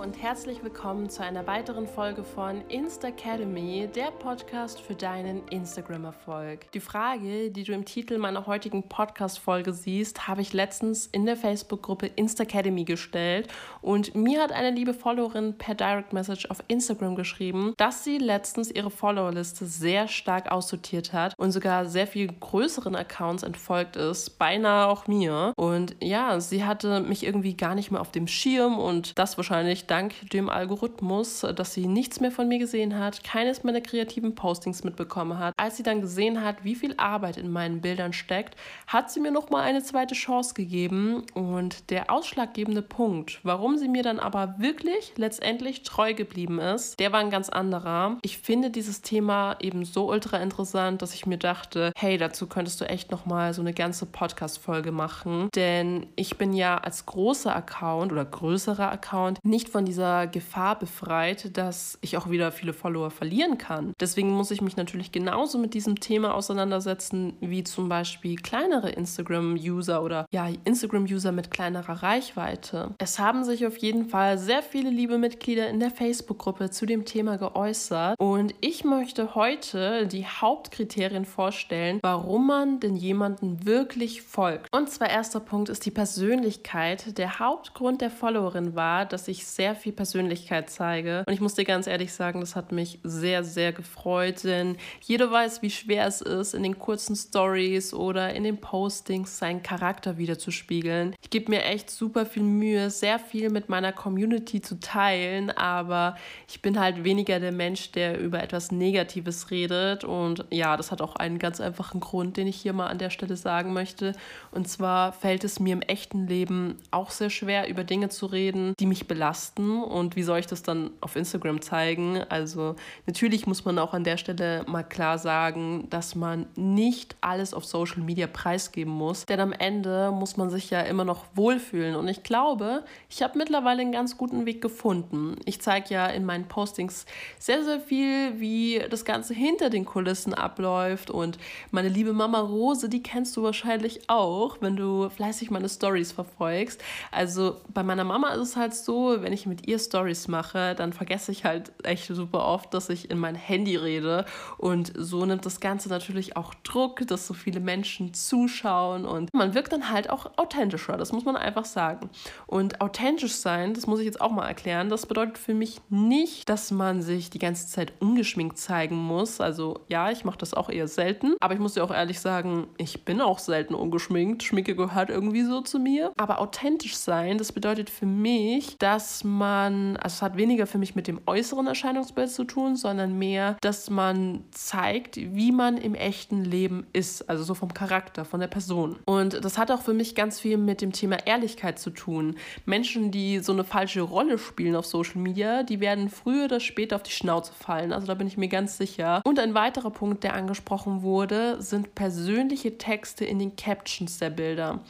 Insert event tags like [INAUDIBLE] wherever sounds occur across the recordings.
und herzlich willkommen zu einer weiteren Folge von Insta Academy, der Podcast für deinen Instagram-Erfolg. Die Frage, die du im Titel meiner heutigen Podcast-Folge siehst, habe ich letztens in der Facebook-Gruppe Insta Academy gestellt und mir hat eine liebe Followerin per Direct Message auf Instagram geschrieben, dass sie letztens ihre Followerliste sehr stark aussortiert hat und sogar sehr viel größeren Accounts entfolgt ist, beinahe auch mir. Und ja, sie hatte mich irgendwie gar nicht mehr auf dem Schirm und das wahrscheinlich dank dem Algorithmus, dass sie nichts mehr von mir gesehen hat, keines meiner kreativen Postings mitbekommen hat. Als sie dann gesehen hat, wie viel Arbeit in meinen Bildern steckt, hat sie mir noch mal eine zweite Chance gegeben und der ausschlaggebende Punkt, warum sie mir dann aber wirklich letztendlich treu geblieben ist, der war ein ganz anderer. Ich finde dieses Thema eben so ultra interessant, dass ich mir dachte, hey, dazu könntest du echt noch mal so eine ganze Podcast Folge machen, denn ich bin ja als großer Account oder größerer Account nicht von dieser Gefahr befreit, dass ich auch wieder viele Follower verlieren kann. Deswegen muss ich mich natürlich genauso mit diesem Thema auseinandersetzen wie zum Beispiel kleinere Instagram-User oder ja, Instagram-User mit kleinerer Reichweite. Es haben sich auf jeden Fall sehr viele liebe Mitglieder in der Facebook-Gruppe zu dem Thema geäußert und ich möchte heute die Hauptkriterien vorstellen, warum man denn jemanden wirklich folgt. Und zwar erster Punkt ist die Persönlichkeit. Der Hauptgrund der Followerin war, dass ich sehr viel Persönlichkeit zeige. Und ich muss dir ganz ehrlich sagen, das hat mich sehr, sehr gefreut, denn jeder weiß, wie schwer es ist, in den kurzen Stories oder in den Postings seinen Charakter wiederzuspiegeln. Ich gebe mir echt super viel Mühe, sehr viel mit meiner Community zu teilen, aber ich bin halt weniger der Mensch, der über etwas Negatives redet. Und ja, das hat auch einen ganz einfachen Grund, den ich hier mal an der Stelle sagen möchte. Und zwar fällt es mir im echten Leben auch sehr schwer, über Dinge zu reden, die mich belasten. Und wie soll ich das dann auf Instagram zeigen? Also natürlich muss man auch an der Stelle mal klar sagen, dass man nicht alles auf Social Media preisgeben muss. Denn am Ende muss man sich ja immer noch wohlfühlen. Und ich glaube, ich habe mittlerweile einen ganz guten Weg gefunden. Ich zeige ja in meinen Postings sehr, sehr viel, wie das Ganze hinter den Kulissen abläuft. Und meine liebe Mama Rose, die kennst du wahrscheinlich auch, wenn du fleißig meine Stories verfolgst. Also bei meiner Mama ist es halt so, wenn ich mit ihr Stories mache, dann vergesse ich halt echt super oft, dass ich in mein Handy rede. Und so nimmt das Ganze natürlich auch Druck, dass so viele Menschen zuschauen und man wirkt dann halt auch authentischer. Das muss man einfach sagen. Und authentisch sein, das muss ich jetzt auch mal erklären, das bedeutet für mich nicht, dass man sich die ganze Zeit ungeschminkt zeigen muss. Also ja, ich mache das auch eher selten. Aber ich muss dir auch ehrlich sagen, ich bin auch selten ungeschminkt. Schminke gehört irgendwie so zu mir. Aber authentisch sein, das bedeutet für mich, dass man, also es hat weniger für mich mit dem äußeren Erscheinungsbild zu tun, sondern mehr, dass man zeigt, wie man im echten Leben ist. Also so vom Charakter, von der Person. Und das hat auch für mich ganz viel mit dem Thema Ehrlichkeit zu tun. Menschen, die so eine falsche Rolle spielen auf Social Media, die werden früher oder später auf die Schnauze fallen. Also da bin ich mir ganz sicher. Und ein weiterer Punkt, der angesprochen wurde, sind persönliche Texte in den Captions der Bilder.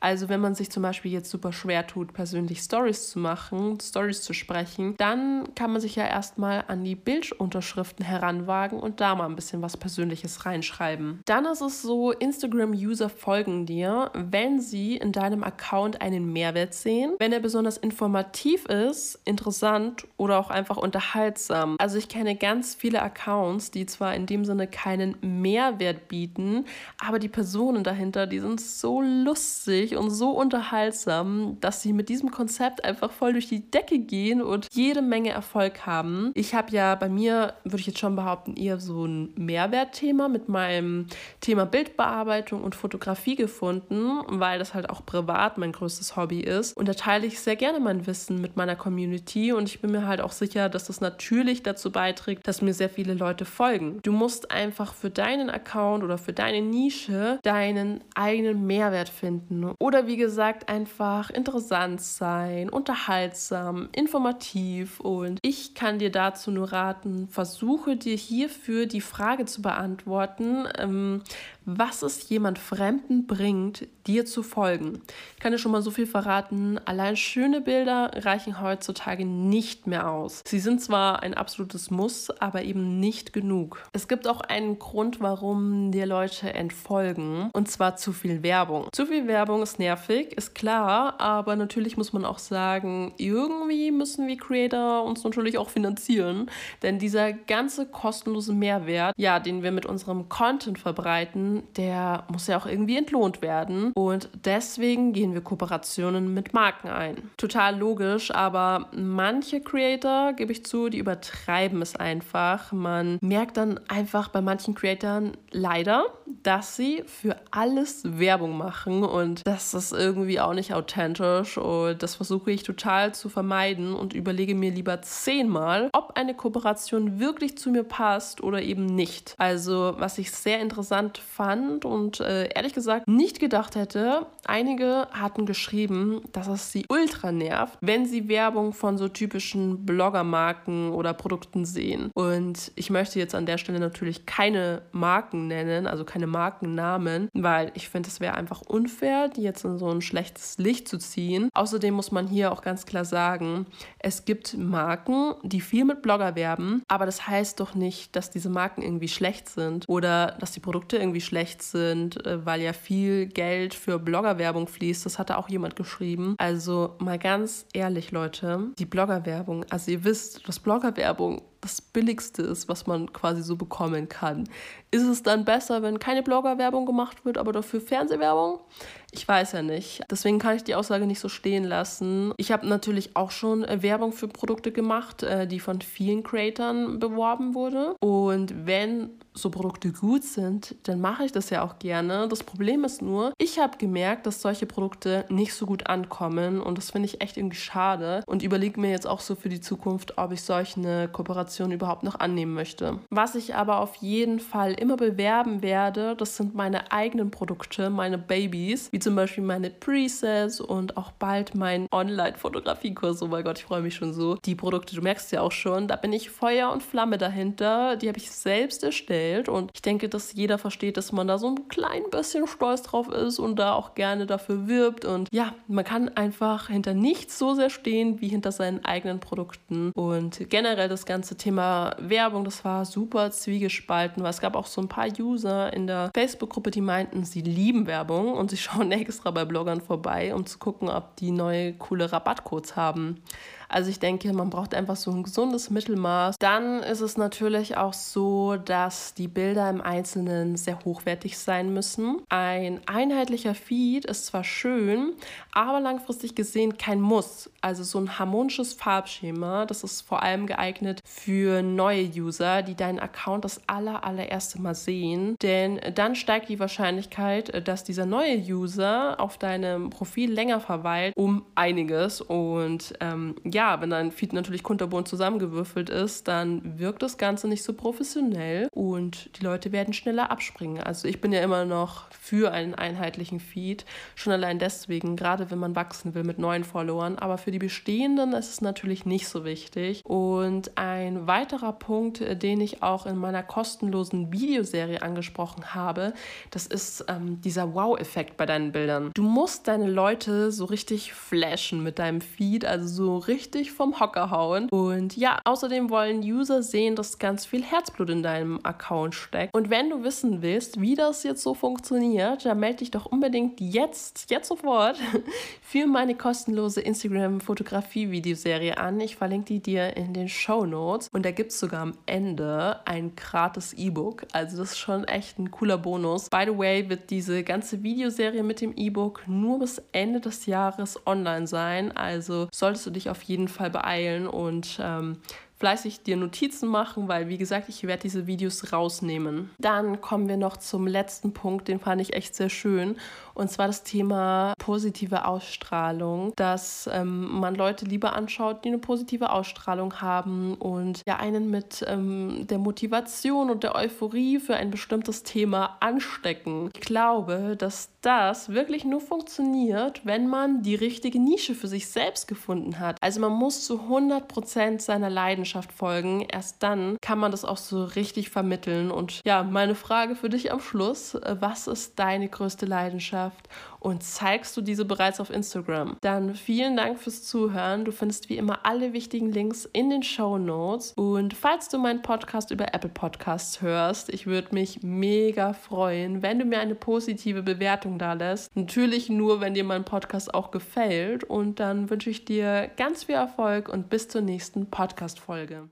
Also wenn man sich zum Beispiel jetzt super schwer tut, persönlich Stories zu machen, Stories zu sprechen, dann kann man sich ja erstmal an die Bildunterschriften heranwagen und da mal ein bisschen was Persönliches reinschreiben. Dann ist es so, Instagram-User folgen dir, wenn sie in deinem Account einen Mehrwert sehen, wenn er besonders informativ ist, interessant oder auch einfach unterhaltsam. Also ich kenne ganz viele Accounts, die zwar in dem Sinne keinen Mehrwert bieten, aber die Personen dahinter, die sind so lustig und so unterhaltsam, dass sie mit diesem Konzept einfach voll durch die Decke gehen und jede Menge Erfolg haben. Ich habe ja bei mir, würde ich jetzt schon behaupten, eher so ein Mehrwertthema mit meinem Thema Bildbearbeitung und Fotografie gefunden, weil das halt auch privat mein größtes Hobby ist. Und da teile ich sehr gerne mein Wissen mit meiner Community und ich bin mir halt auch sicher, dass das natürlich dazu beiträgt, dass mir sehr viele Leute folgen. Du musst einfach für deinen Account oder für deine Nische deinen eigenen Mehrwert finden. Oder wie gesagt, einfach interessant sein, unterhaltsam, informativ. Und ich kann dir dazu nur raten, versuche dir hierfür die Frage zu beantworten, ähm, was es jemand Fremden bringt, dir zu folgen. Ich kann dir schon mal so viel verraten, allein schöne Bilder reichen heutzutage nicht mehr aus. Sie sind zwar ein absolutes Muss, aber eben nicht genug. Es gibt auch einen Grund, warum dir Leute entfolgen, und zwar zu viel Werbung. Zu viel Werbung ist nervig, ist klar, aber natürlich muss man auch sagen, irgendwie müssen wir Creator uns natürlich auch finanzieren. Denn dieser ganze kostenlose Mehrwert, ja, den wir mit unserem Content verbreiten, der muss ja auch irgendwie entlohnt werden. Und deswegen gehen wir Kooperationen mit Marken ein. Total logisch, aber manche Creator, gebe ich zu, die übertreiben es einfach. Man merkt dann einfach bei manchen Creatoren leider, dass sie für alles Werbung machen und das ist irgendwie auch nicht authentisch und das versuche ich total zu vermeiden und überlege mir lieber zehnmal, ob eine Kooperation wirklich zu mir passt oder eben nicht. Also was ich sehr interessant fand und äh, ehrlich gesagt nicht gedacht hätte, einige hatten geschrieben, dass es sie ultra nervt, wenn sie Werbung von so typischen Bloggermarken oder Produkten sehen. Und ich möchte jetzt an der Stelle natürlich keine Marken nennen, also keine Markennamen, weil ich finde, es wäre einfach unfair, die jetzt in so ein schlechtes Licht zu ziehen. Außerdem muss man hier auch ganz klar sagen, es gibt Marken, die viel mit Blogger werben, aber das heißt doch nicht, dass diese Marken irgendwie schlecht sind oder dass die Produkte irgendwie schlecht sind, äh, weil ja viel Geld für Bloggerwerbung fließt. Das hatte auch jemand geschrieben. Also mal ganz ehrlich, Leute, die Bloggerwerbung, also ihr wisst, dass Bloggerwerbung das Billigste ist, was man quasi so bekommen kann. Ist es dann besser, wenn keine Bloggerwerbung gemacht wird, aber dafür Fernsehwerbung? Ich weiß ja nicht. Deswegen kann ich die Aussage nicht so stehen lassen. Ich habe natürlich auch schon äh, Werbung für Produkte gemacht, äh, die von vielen Creatoren beworben wurde. Und wenn so Produkte gut sind, dann mache ich das ja auch gerne. Das Problem ist nur, ich habe gemerkt, dass solche Produkte nicht so gut ankommen und das finde ich echt irgendwie schade und überlege mir jetzt auch so für die Zukunft, ob ich solche eine Kooperation überhaupt noch annehmen möchte. Was ich aber auf jeden Fall immer bewerben werde, das sind meine eigenen Produkte, meine Babys, wie zum Beispiel meine Presets und auch bald mein Online-Fotografiekurs. Oh mein Gott, ich freue mich schon so. Die Produkte, du merkst ja auch schon, da bin ich Feuer und Flamme dahinter. Die habe ich selbst erstellt. Und ich denke, dass jeder versteht, dass man da so ein klein bisschen stolz drauf ist und da auch gerne dafür wirbt. Und ja, man kann einfach hinter nichts so sehr stehen wie hinter seinen eigenen Produkten. Und generell das ganze Thema Werbung, das war super zwiegespalten, weil es gab auch so ein paar User in der Facebook-Gruppe, die meinten, sie lieben Werbung und sie [LAUGHS] schauen extra bei Bloggern vorbei, um zu gucken, ob die neue coole Rabattcodes haben. Also ich denke, man braucht einfach so ein gesundes Mittelmaß. Dann ist es natürlich auch so, dass die Bilder im Einzelnen sehr hochwertig sein müssen. Ein einheitlicher Feed ist zwar schön, aber langfristig gesehen kein Muss. Also so ein harmonisches Farbschema, das ist vor allem geeignet für neue User, die deinen Account das aller, allererste Mal sehen. Denn dann steigt die Wahrscheinlichkeit, dass dieser neue User auf deinem Profil länger verweilt, um einiges. Und ähm, ja, ja, wenn dein Feed natürlich kunterbunt zusammengewürfelt ist, dann wirkt das Ganze nicht so professionell und die Leute werden schneller abspringen. Also ich bin ja immer noch für einen einheitlichen Feed, schon allein deswegen, gerade wenn man wachsen will mit neuen Followern. Aber für die bestehenden ist es natürlich nicht so wichtig. Und ein weiterer Punkt, den ich auch in meiner kostenlosen Videoserie angesprochen habe, das ist ähm, dieser Wow-Effekt bei deinen Bildern. Du musst deine Leute so richtig flashen mit deinem Feed, also so richtig richtig vom Hocker hauen. Und ja, außerdem wollen User sehen, dass ganz viel Herzblut in deinem Account steckt. Und wenn du wissen willst, wie das jetzt so funktioniert, dann melde dich doch unbedingt jetzt, jetzt sofort [LAUGHS] für meine kostenlose Instagram-Fotografie-Videoserie an. Ich verlinke die dir in den Show Notes. Und da gibt es sogar am Ende ein gratis E-Book. Also das ist schon echt ein cooler Bonus. By the way, wird diese ganze Videoserie mit dem E-Book nur bis Ende des Jahres online sein. Also solltest du dich auf jeden jeden Fall beeilen und ähm, fleißig dir Notizen machen, weil wie gesagt, ich werde diese Videos rausnehmen. Dann kommen wir noch zum letzten Punkt, den fand ich echt sehr schön. Und zwar das Thema positive Ausstrahlung, dass ähm, man Leute lieber anschaut, die eine positive Ausstrahlung haben und ja einen mit ähm, der Motivation und der Euphorie für ein bestimmtes Thema anstecken. Ich glaube, dass das wirklich nur funktioniert, wenn man die richtige Nische für sich selbst gefunden hat. Also man muss zu 100% seiner Leidenschaft folgen. Erst dann kann man das auch so richtig vermitteln. Und ja, meine Frage für dich am Schluss, äh, was ist deine größte Leidenschaft? Und zeigst du diese bereits auf Instagram? Dann vielen Dank fürs Zuhören. Du findest wie immer alle wichtigen Links in den Show Notes. Und falls du meinen Podcast über Apple Podcasts hörst, ich würde mich mega freuen, wenn du mir eine positive Bewertung da lässt. Natürlich nur, wenn dir mein Podcast auch gefällt. Und dann wünsche ich dir ganz viel Erfolg und bis zur nächsten Podcast-Folge.